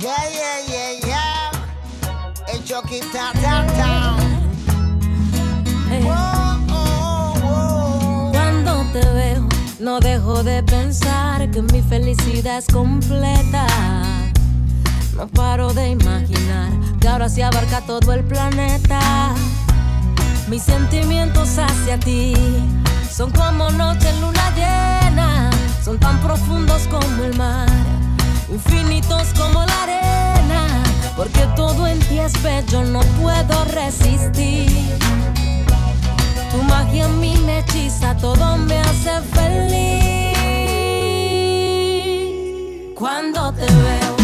Yeah, yeah, yeah, yeah. El Choquita Downtown. Hey. Oh. Cuando te veo, no dejo de pensar que mi felicidad es completa. No paro de imaginar que ahora se sí abarca todo el planeta. Mis sentimientos hacia ti son como noche en luna llena, son tan profundos como el mar, infinitos como la arena, porque todo en ti es bello, no puedo resistir. Tu magia a mí me hechiza, todo me hace feliz. Cuando te veo.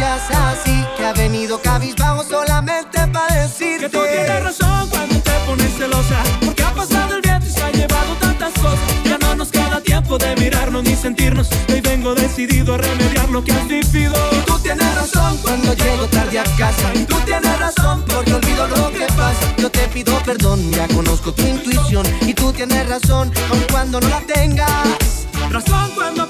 así, que ha venido cabizbajo solamente para decir que tú tienes razón cuando te pones celosa, porque ha pasado el viento y se ha llevado tantas cosas. Ya no nos queda tiempo de mirarnos ni sentirnos. Hoy vengo decidido a remediar lo que has vivido. Y tú tienes razón cuando llego tarde a casa. Y tú tienes razón porque olvido lo que pasa. Yo te pido perdón, ya conozco tu intuición y tú tienes razón, aun cuando no la tengas. Razón cuando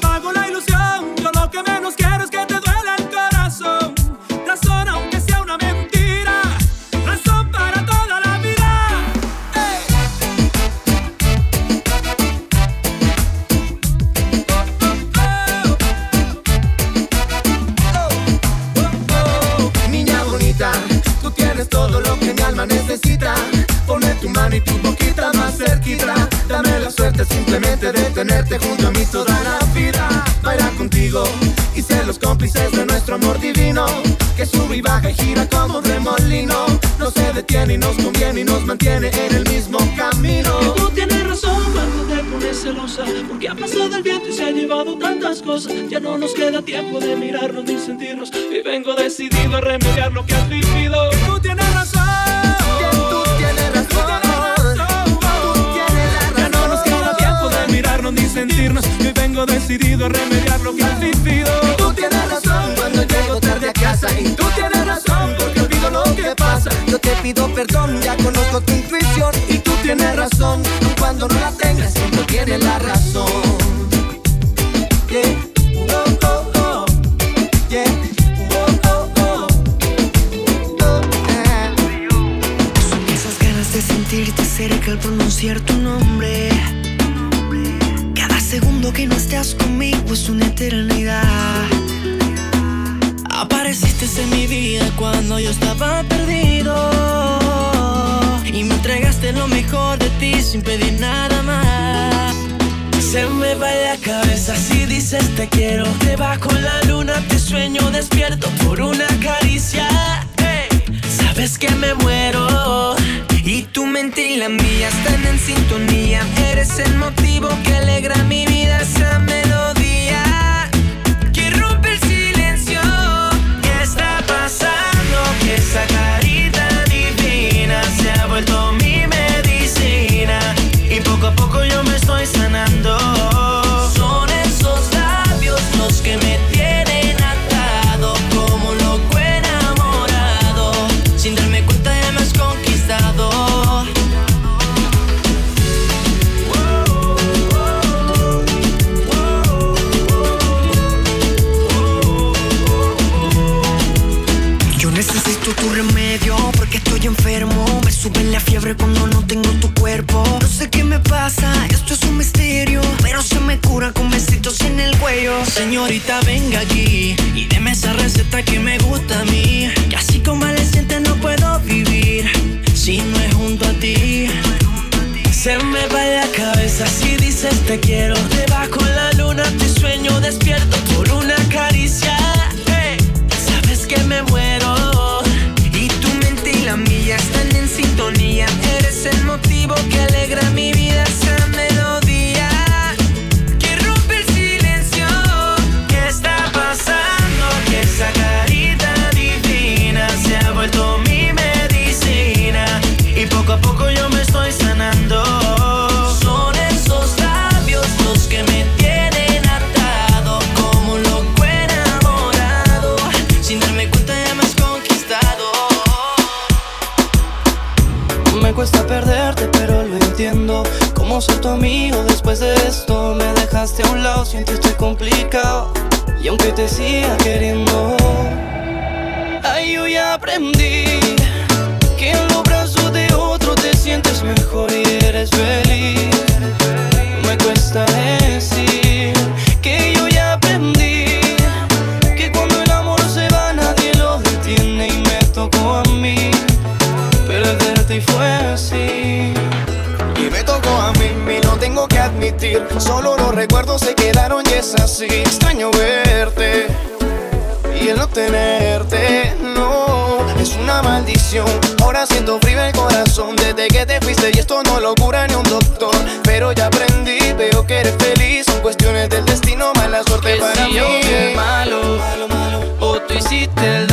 simplemente detenerte junto a mí toda la vida. Bailar contigo y ser los cómplices de nuestro amor divino. Que sube y baja y gira como un remolino. No se detiene y nos conviene y nos mantiene en el mismo camino. Tú tienes razón cuando te pones celosa. Porque ha pasado el viento y se ha llevado tantas cosas. Ya no nos queda tiempo de mirarnos ni sentirnos. Y vengo decidido a remediar lo que has vivido. Tú tienes razón. Vengo decidido a remediar lo que has vivido. Tú tienes razón cuando llego tarde a casa y tú tienes razón porque olvido lo que pasa. Yo te pido perdón, ya conozco tu intuición y tú tienes razón. Aun Cuando no la tengas, siempre tienes la razón. Yeah. Oh, oh, oh. Yeah. Oh, oh, oh. Oh, eh. Son esas ganas de sentirte cerca al pronunciar tu nombre. Segundo que no estás conmigo es una eternidad. Apareciste en mi vida cuando yo estaba perdido. Y me entregaste lo mejor de ti sin pedir nada más. Se me va la cabeza si dices te quiero. Debajo la luna te sueño despierto por una caricia. Hey, Sabes que me muero. Mente y la mía están en sintonía. Eres el motivo que alegra mi vida, esa melodía que rompe el silencio. ¿Qué está pasando? Que esa carita divina se ha vuelto mi medicina. Y poco a poco yo me estoy sanando. Señorita, venga aquí y deme esa receta que me gusta a mí. Que así convaleciente no puedo vivir si no es junto a ti. Se me va la cabeza si dices te quiero. Debajo la luna te sueño despierto por una caricia. Hey, Sabes que me muero. Y tu mente y la mía están en sintonía. Eres el motivo que alegra mi cuesta perderte, pero lo entiendo. Como ser tu amigo después de esto? Me dejaste a un lado, siento estoy complicado. Y aunque te siga queriendo, ay, yo ya aprendí que en los brazos de otro te sientes mejor y eres feliz. Me cuesta decir Solo los recuerdos se quedaron y es así. Extraño verte y el no tenerte, no, es una maldición. Ahora siento frío el corazón desde que te fuiste y esto no lo cura ni un doctor. Pero ya aprendí, veo que eres feliz. Son cuestiones del destino, mala suerte Que para si mí. yo fui el malo, o tú hiciste el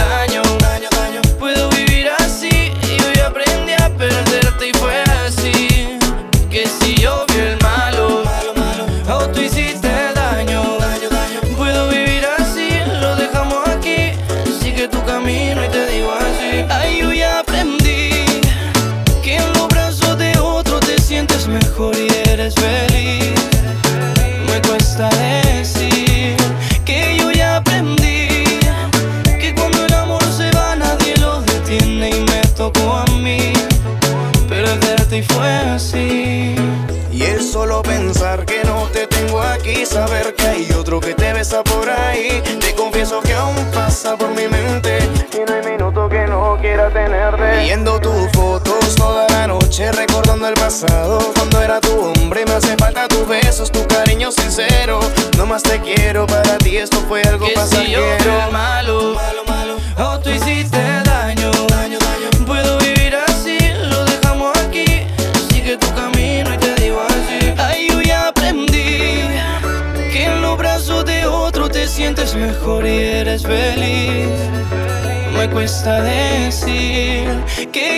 pasado. Cuando era tu hombre me hace falta tus besos, tu cariño sincero. No más te quiero, para ti esto fue algo que pasajero. si yo era malo, malo, malo, o tú hiciste daño, daño, daño. Puedo vivir así, lo dejamos aquí. Sigue tu camino y te digo así. Ay, yo ya aprendí Que en los brazos de otro te sientes mejor y eres feliz. Me cuesta decir que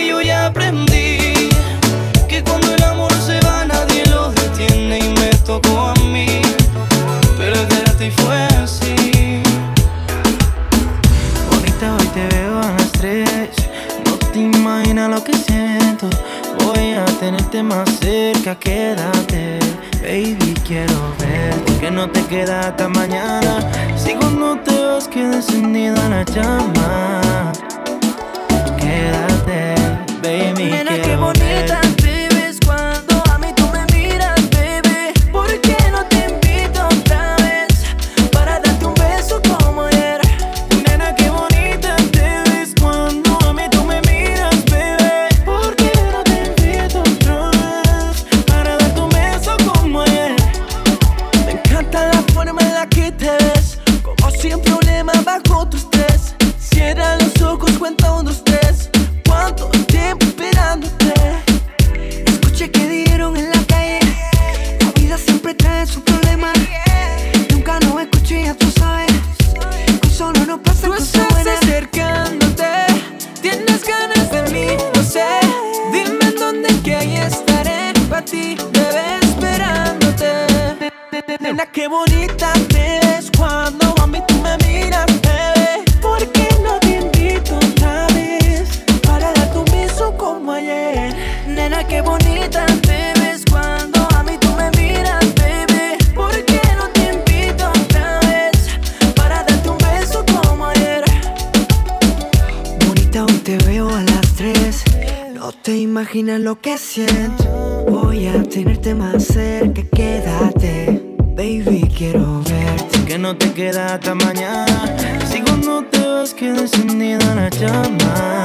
Te imaginas lo que siento. Voy a tenerte más cerca, quédate. Baby, quiero verte. Que no te queda hasta mañana. Si cuando te vas queda encendida la llama.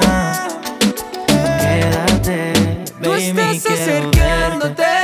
Quédate, baby, Tú acercándote.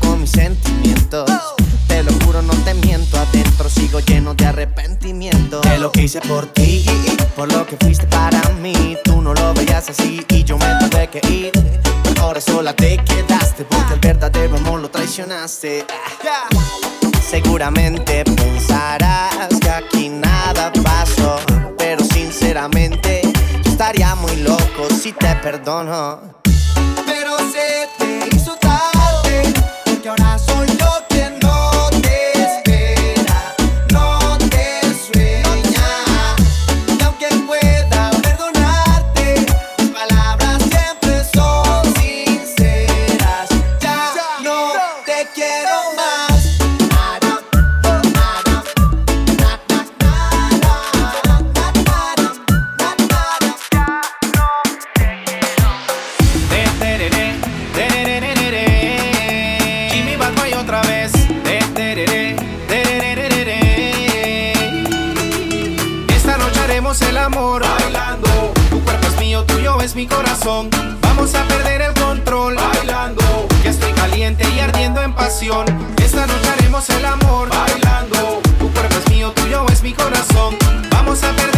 con mis sentimientos. Te lo juro, no te miento. Adentro sigo lleno de arrepentimiento. De lo que hice por ti, por lo que fuiste para mí. Tú no lo veías así y yo me tuve que ir. Ahora sola te quedaste porque el verdadero amor lo traicionaste. Seguramente pensarás que aquí nada pasó. Pero sinceramente, yo estaría muy loco si te perdono. Pero se te Vamos a perder el control. Bailando, que estoy caliente y ardiendo en pasión. Esta noche haremos el amor. Bailando, tu cuerpo es mío, tuyo es mi corazón. Vamos a perder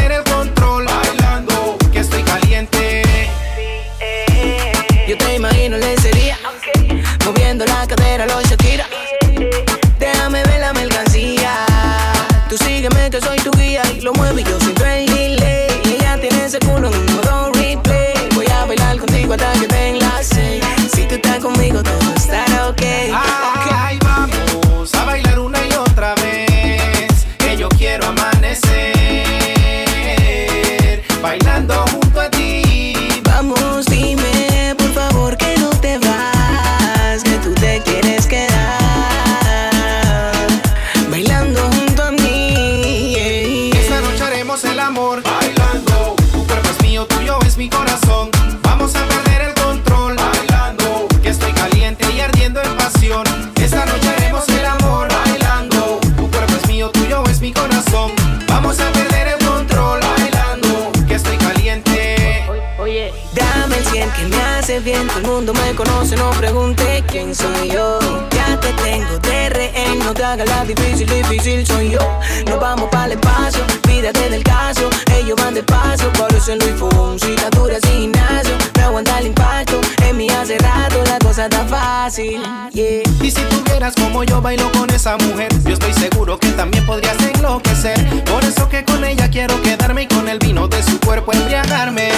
quién soy yo. Ya te tengo de rehén, no te hagas la difícil, difícil soy yo. Nos vamos para el espacio, pídate del caso. Ellos van despacio, por eso Luis Fonsi, dura sin gimnasio. Me aguanta el impacto, en mí hace rato la cosa está fácil. Y si tuvieras como yo bailo con esa mujer, yo estoy seguro que también podrías enloquecer. Por eso que con ella quiero quedarme y con el vino de su cuerpo embriagarme.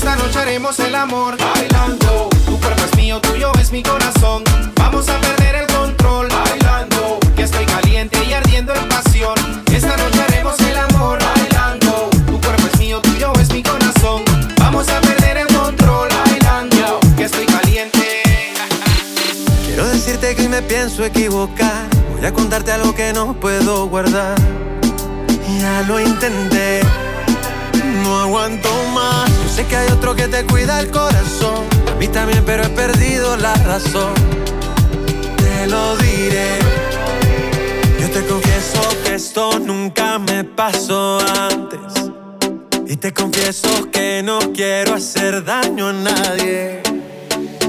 Esta noche haremos el amor bailando. Tu cuerpo es mío, tuyo es mi corazón. Vamos a perder el control bailando. Que estoy caliente y ardiendo en pasión. Esta noche haremos el amor bailando. Tu cuerpo es mío, tuyo es mi corazón. Vamos a perder el control bailando. Que estoy caliente. Quiero decirte que me pienso equivocar. Voy a contarte algo que no puedo guardar. Ya lo intenté, no aguanto más. Yo sé que hay otro que te cuida el corazón. A mí también, pero he perdido la razón. Te lo diré. Yo te confieso que esto nunca me pasó antes. Y te confieso que no quiero hacer daño a nadie.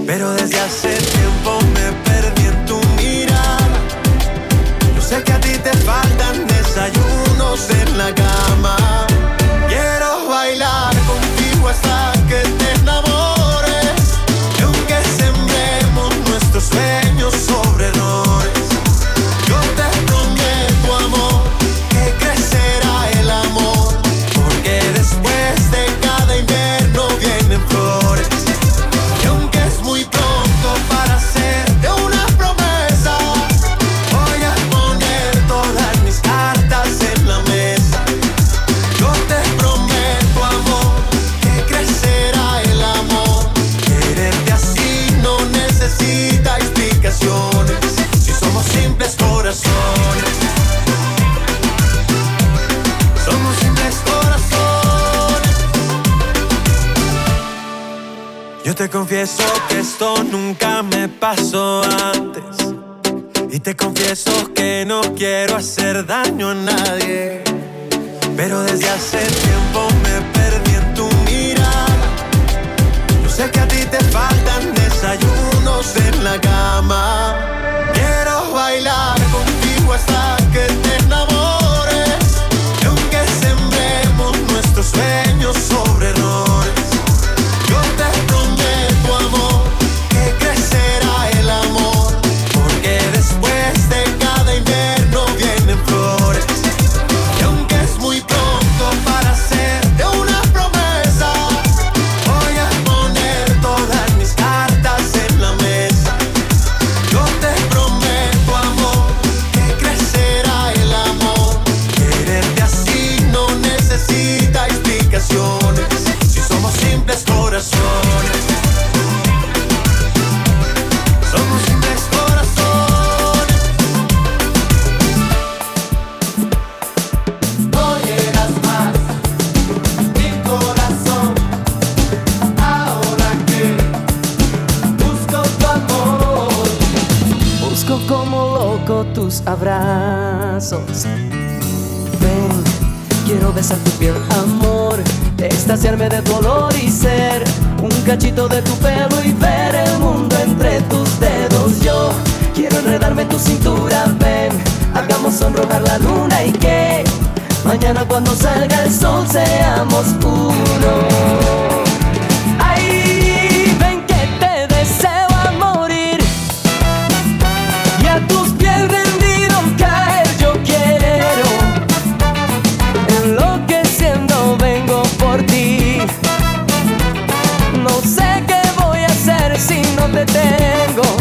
Pero desde hace tiempo me perdí en tu mirada. Yo sé que a ti te faltan desayunos en la cama. Quiero bailar contigo hasta que te enamores. Ven, quiero besar tu piel, amor. extasiarme de tu olor y ser un cachito de tu pelo y ver el mundo entre tus dedos. Yo quiero enredarme en tu cintura, ven, hagamos sonrojar la luna y que mañana cuando salga el sol seamos uno. detengo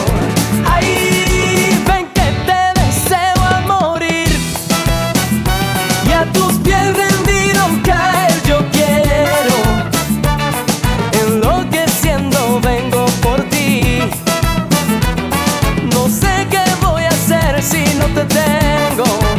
te tengo.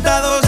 Los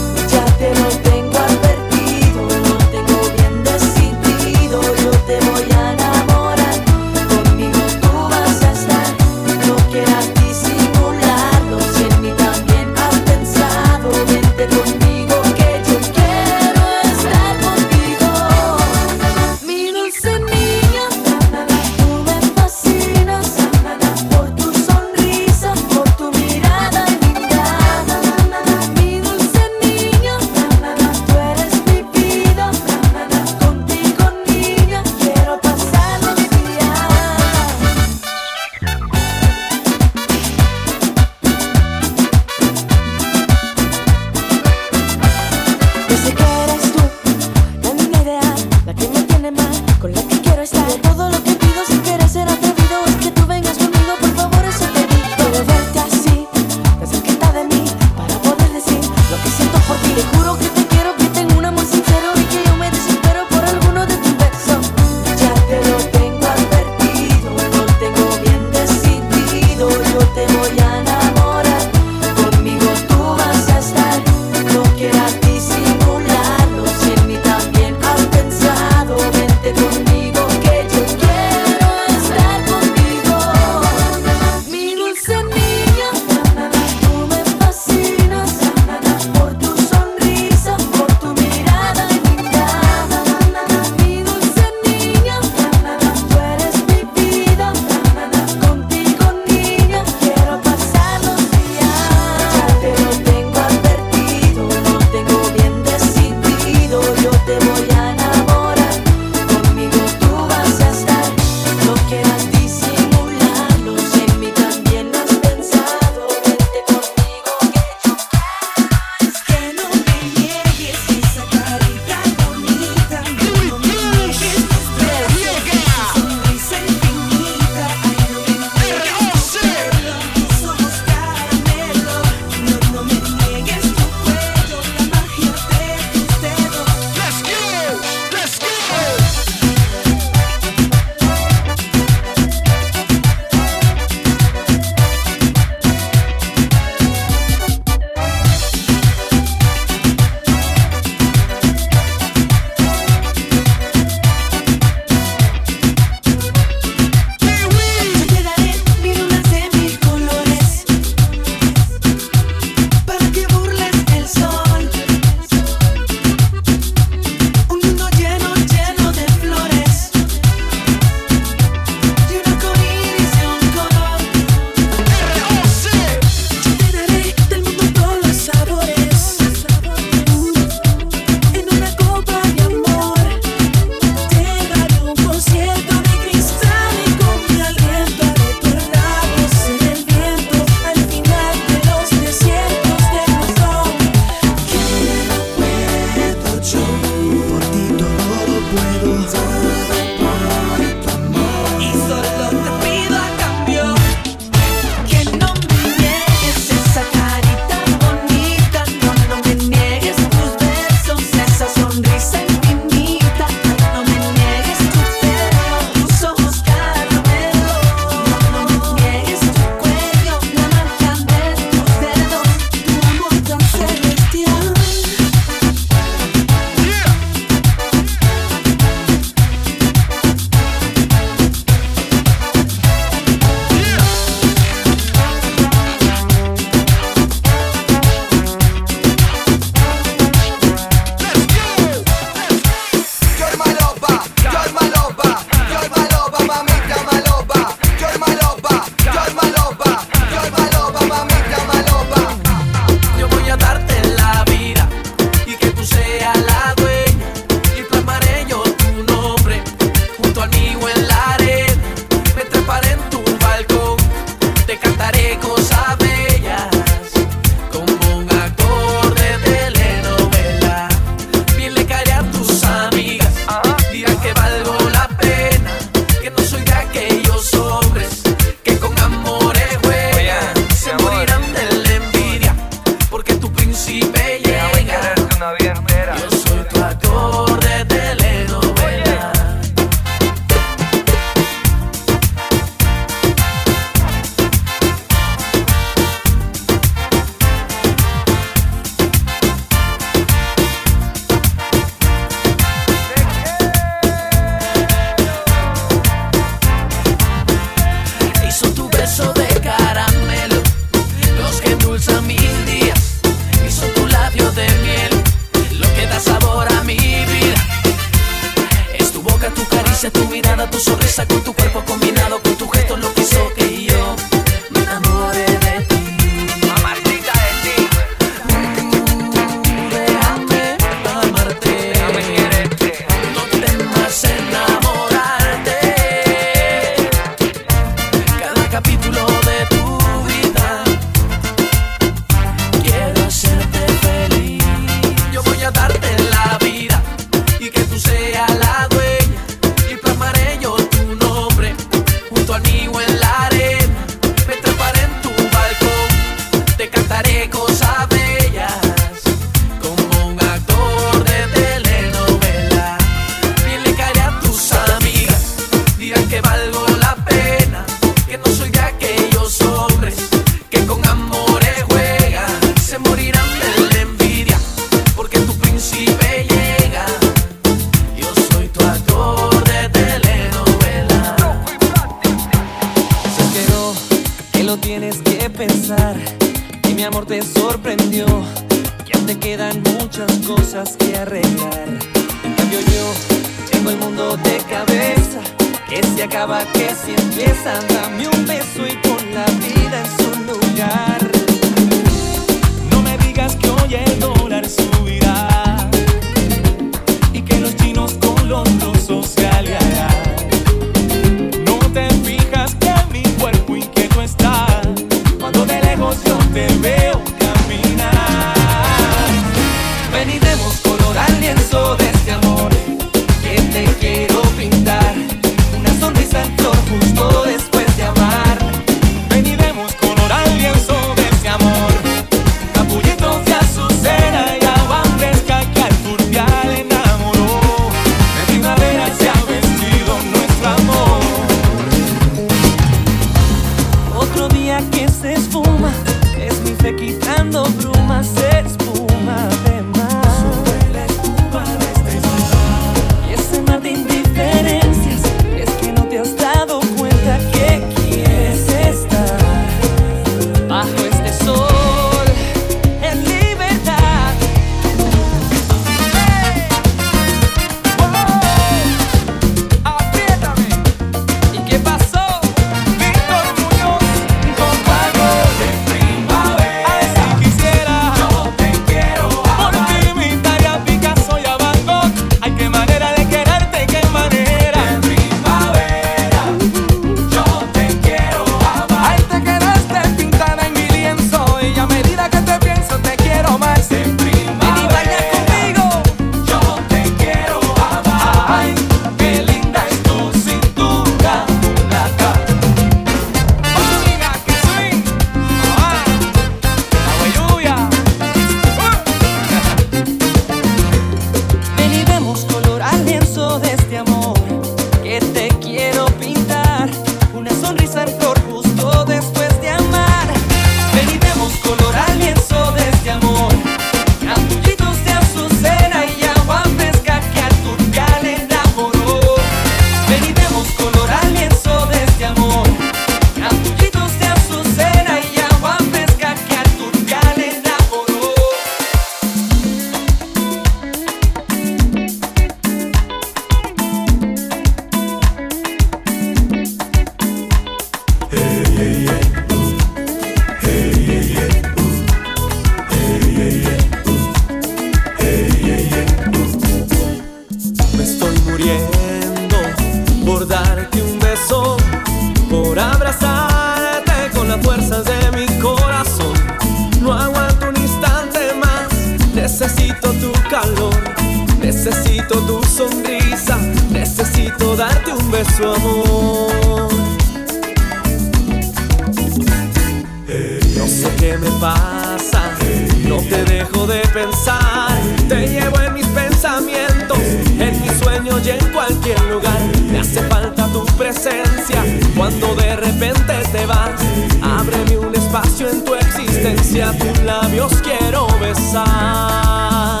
dulce a tus labios quiero besar.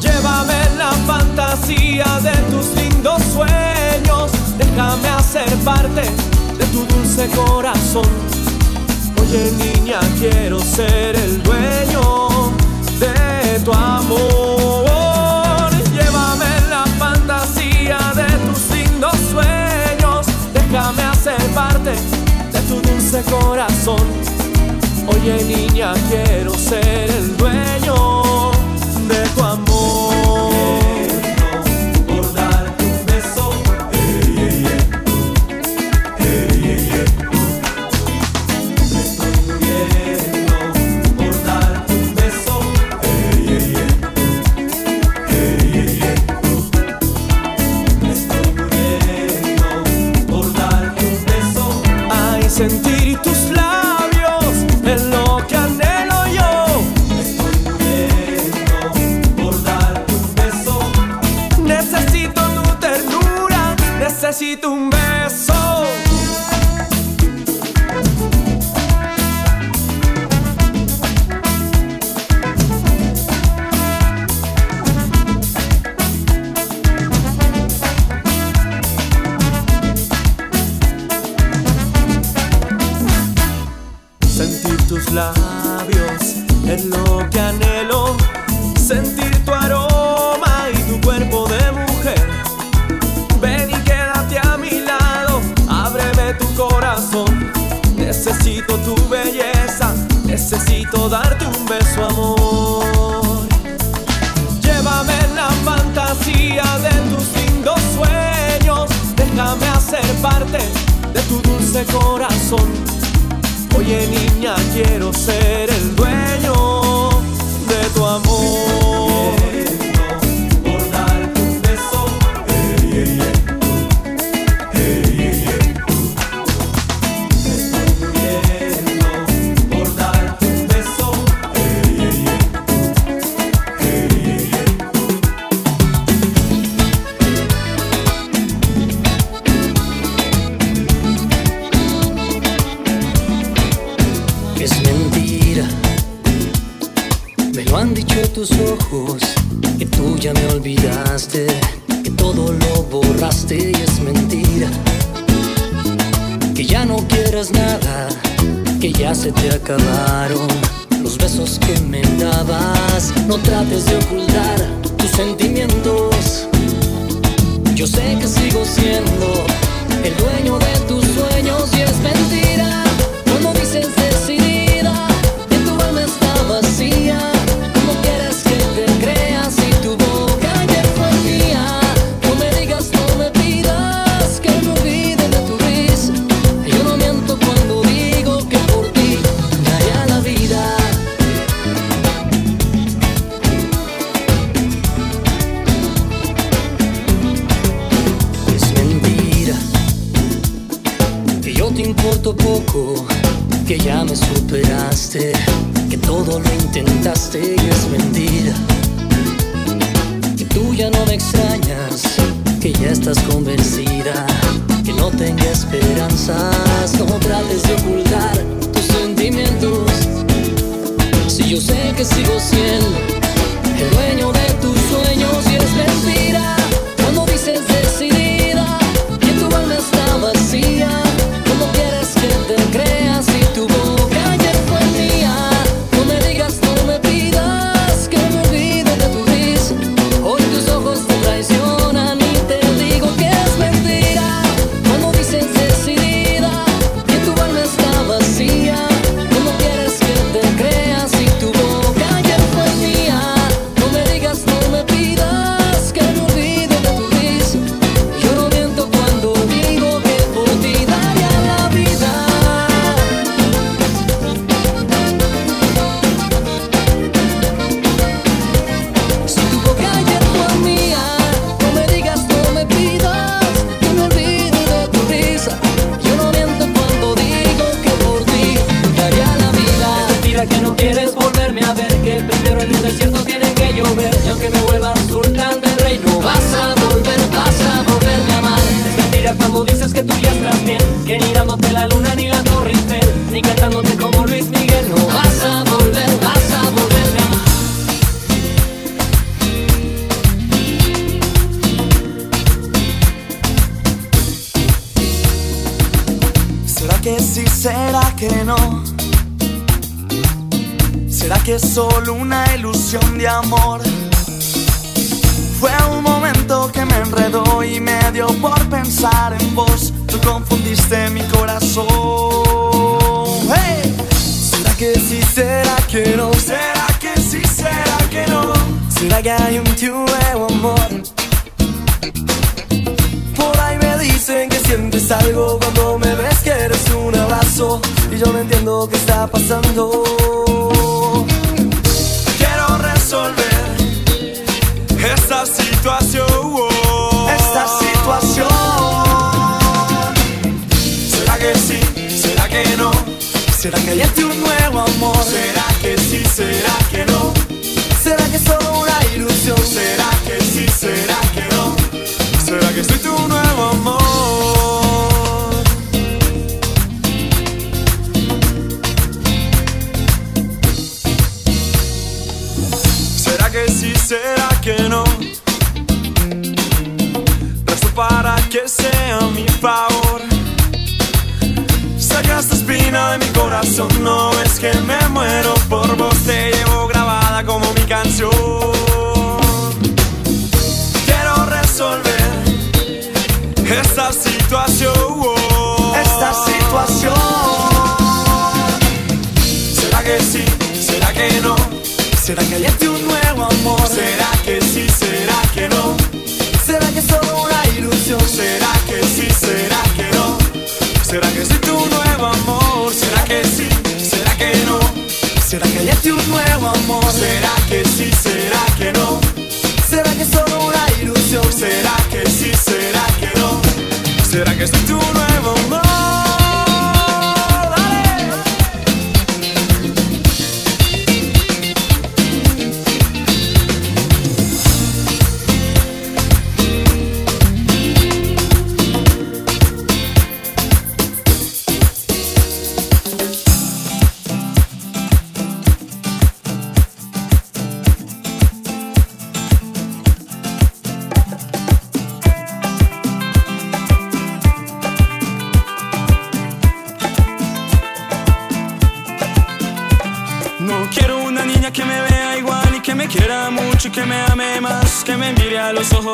Llévame en la fantasía de tus lindos sueños, déjame hacer parte de tu dulce corazón. Oye niña, quiero ser el dueño de tu amor. Llévame en la fantasía de tus lindos sueños, déjame hacer parte de tu dulce corazón. Oye niña, quiero ser el dueño de tu amor. no es que me muero por vos te llevo grabada como mi canción. Quiero resolver esta situación. Esta situación. Será que sí será que no será que hay un nuevo amor será que sí será que no será que es solo una ilusión será que sí será que no será que sí de un nuevo amor. ¿Será que sí? ¿Será que no? ¿Será que es solo una ilusión? ¿Será que sí? ¿Será que no? ¿Será que soy tu nuevo amor?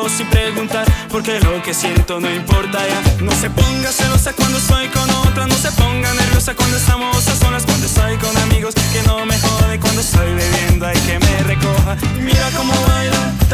voz y preguntar Porque lo que siento no importa ya. No se ponga celosa cuando estoy con otra No se ponga nerviosa cuando estamos a solas Cuando estoy con amigos que no me jode Cuando estoy bebiendo hay que me recoja. Mira cómo baila.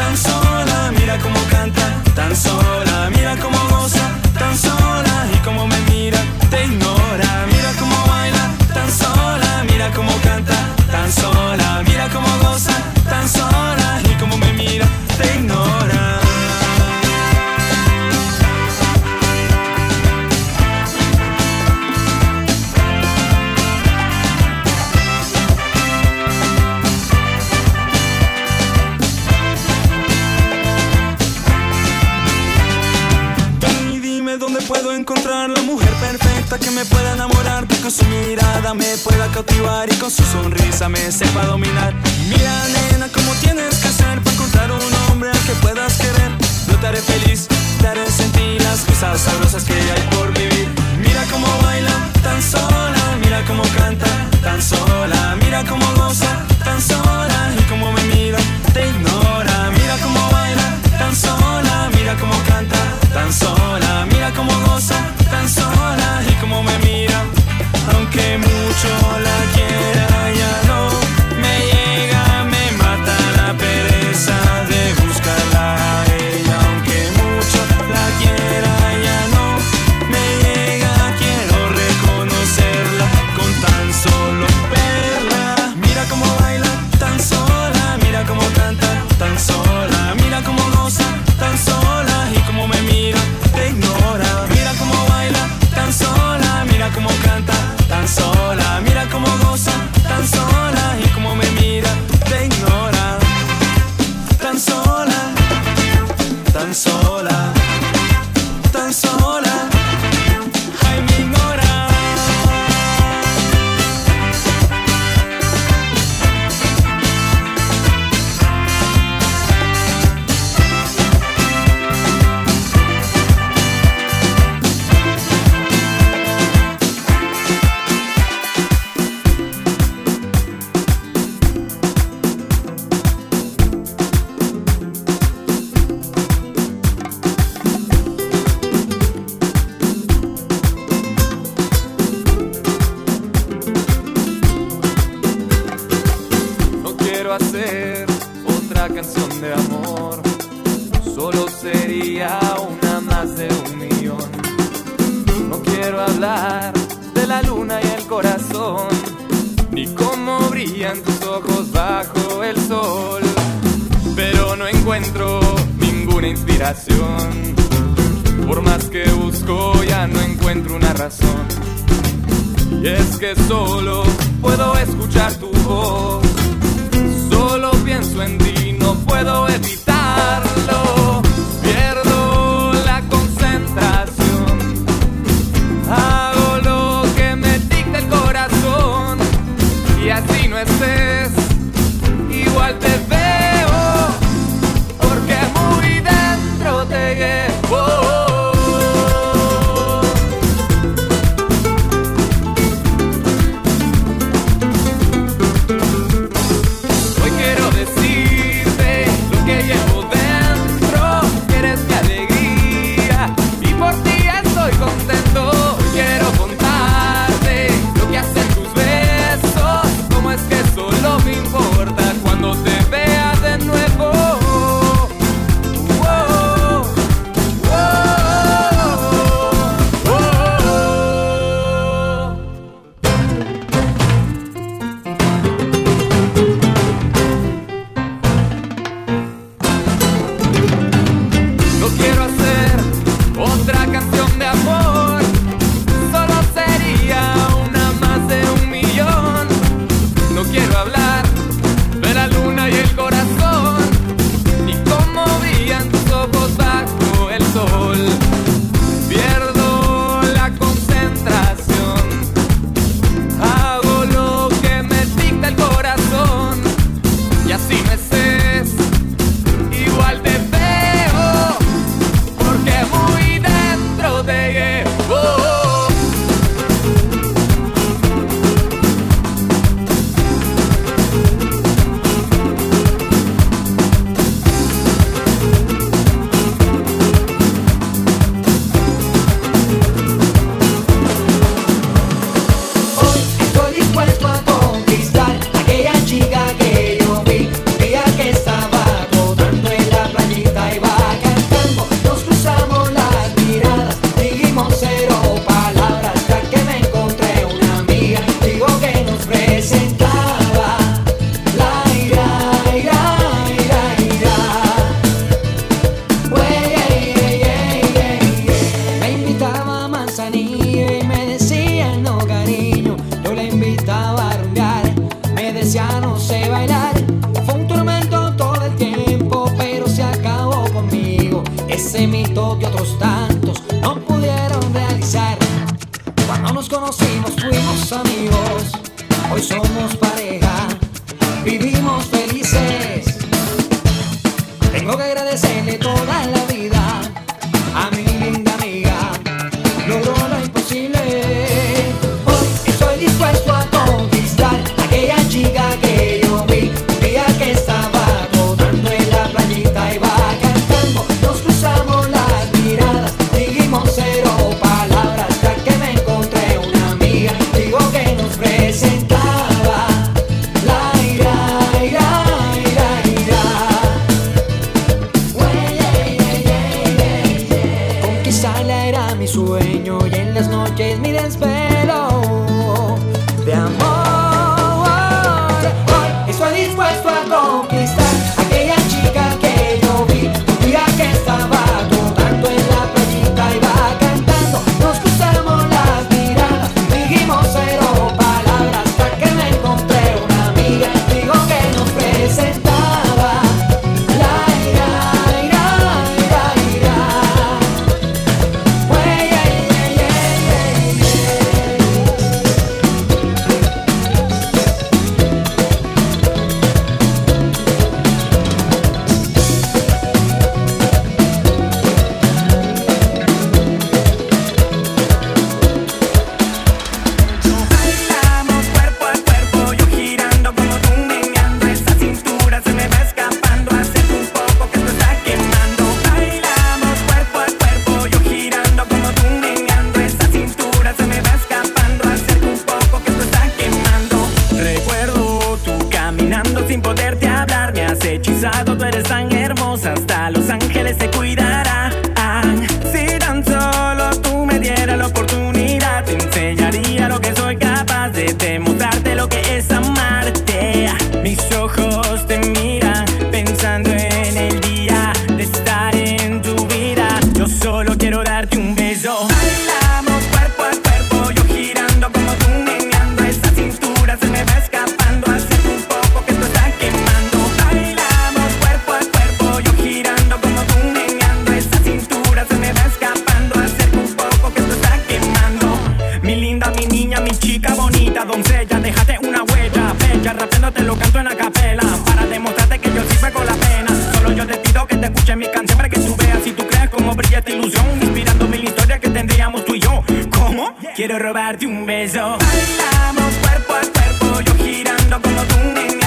chica bonita, doncella, déjate una huella, bella, rapeando te lo canto en la capela. para demostrarte que yo sí con la pena. Solo yo te pido que te escuche mi canción para que tú veas si tú crees cómo brilla esta ilusión, inspirándome mil historias que tendríamos tú y yo. ¿Cómo? Quiero robarte un beso. Bailamos cuerpo a cuerpo, yo girando como tú,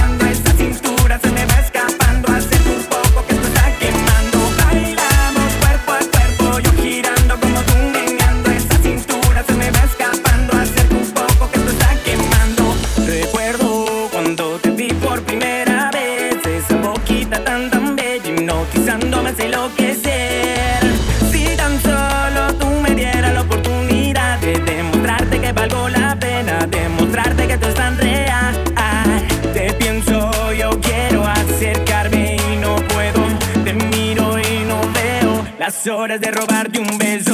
horas de robarte un beso.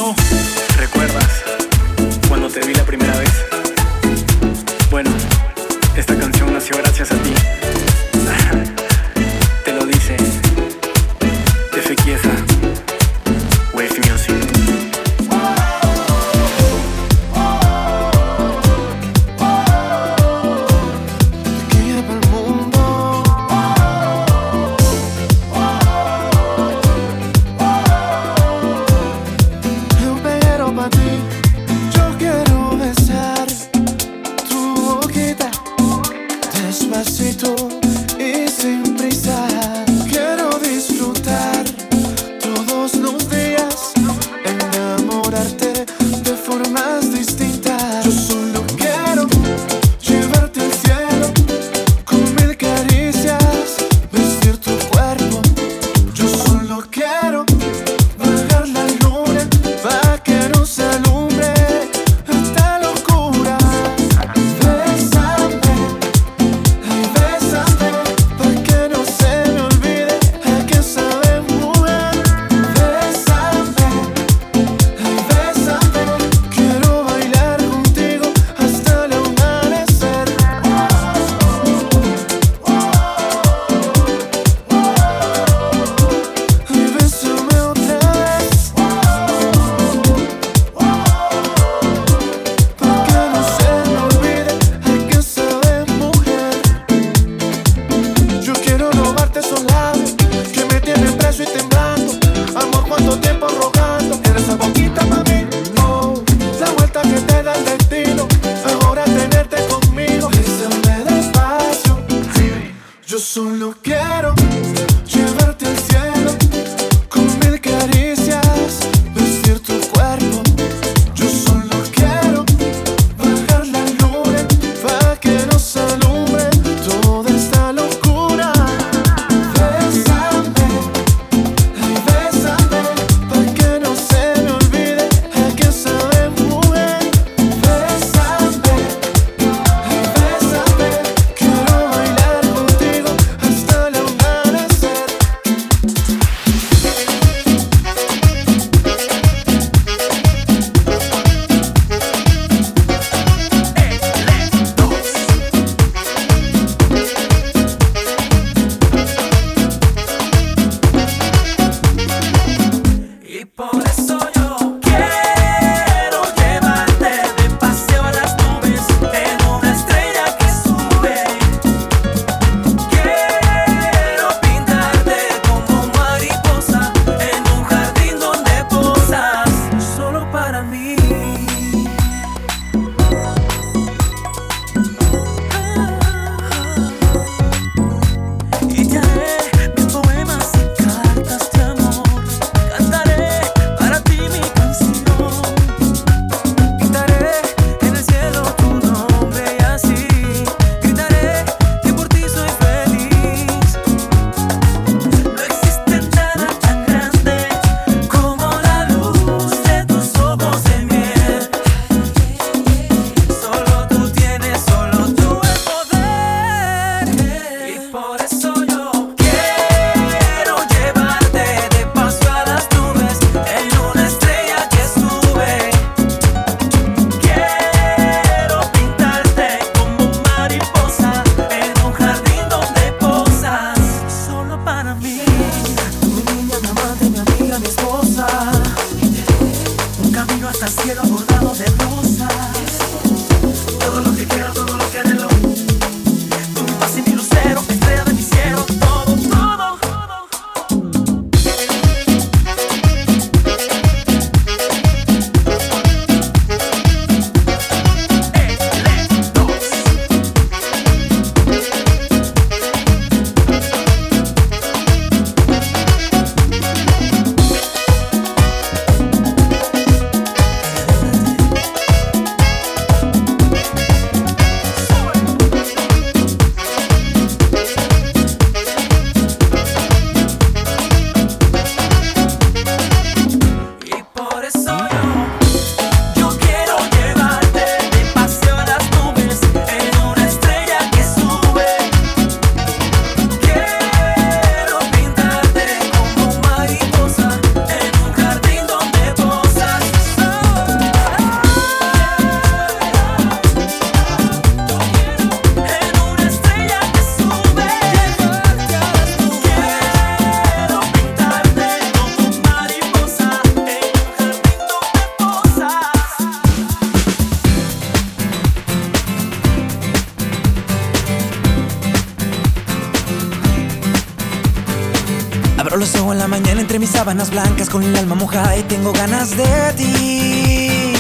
Sábanas blancas con el alma mojada y tengo ganas de ti.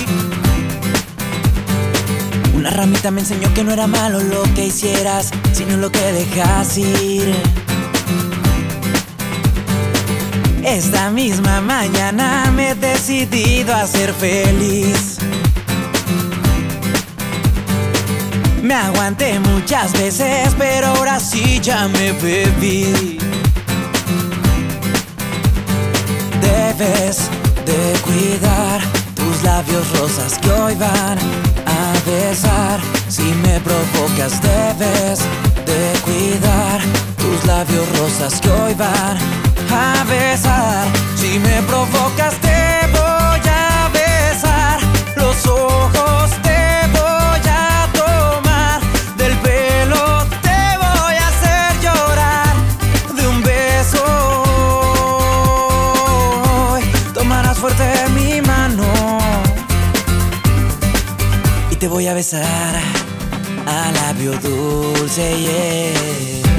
Una ramita me enseñó que no era malo lo que hicieras, sino lo que dejas ir. Esta misma mañana me he decidido a ser feliz. Me aguanté muchas veces, pero ahora sí ya me bebí. Debes de cuidar tus labios rosas que hoy van a besar. Si me provocas, debes de cuidar tus labios rosas que hoy van a besar. Si me provocas, besar a labio dulce, yeah.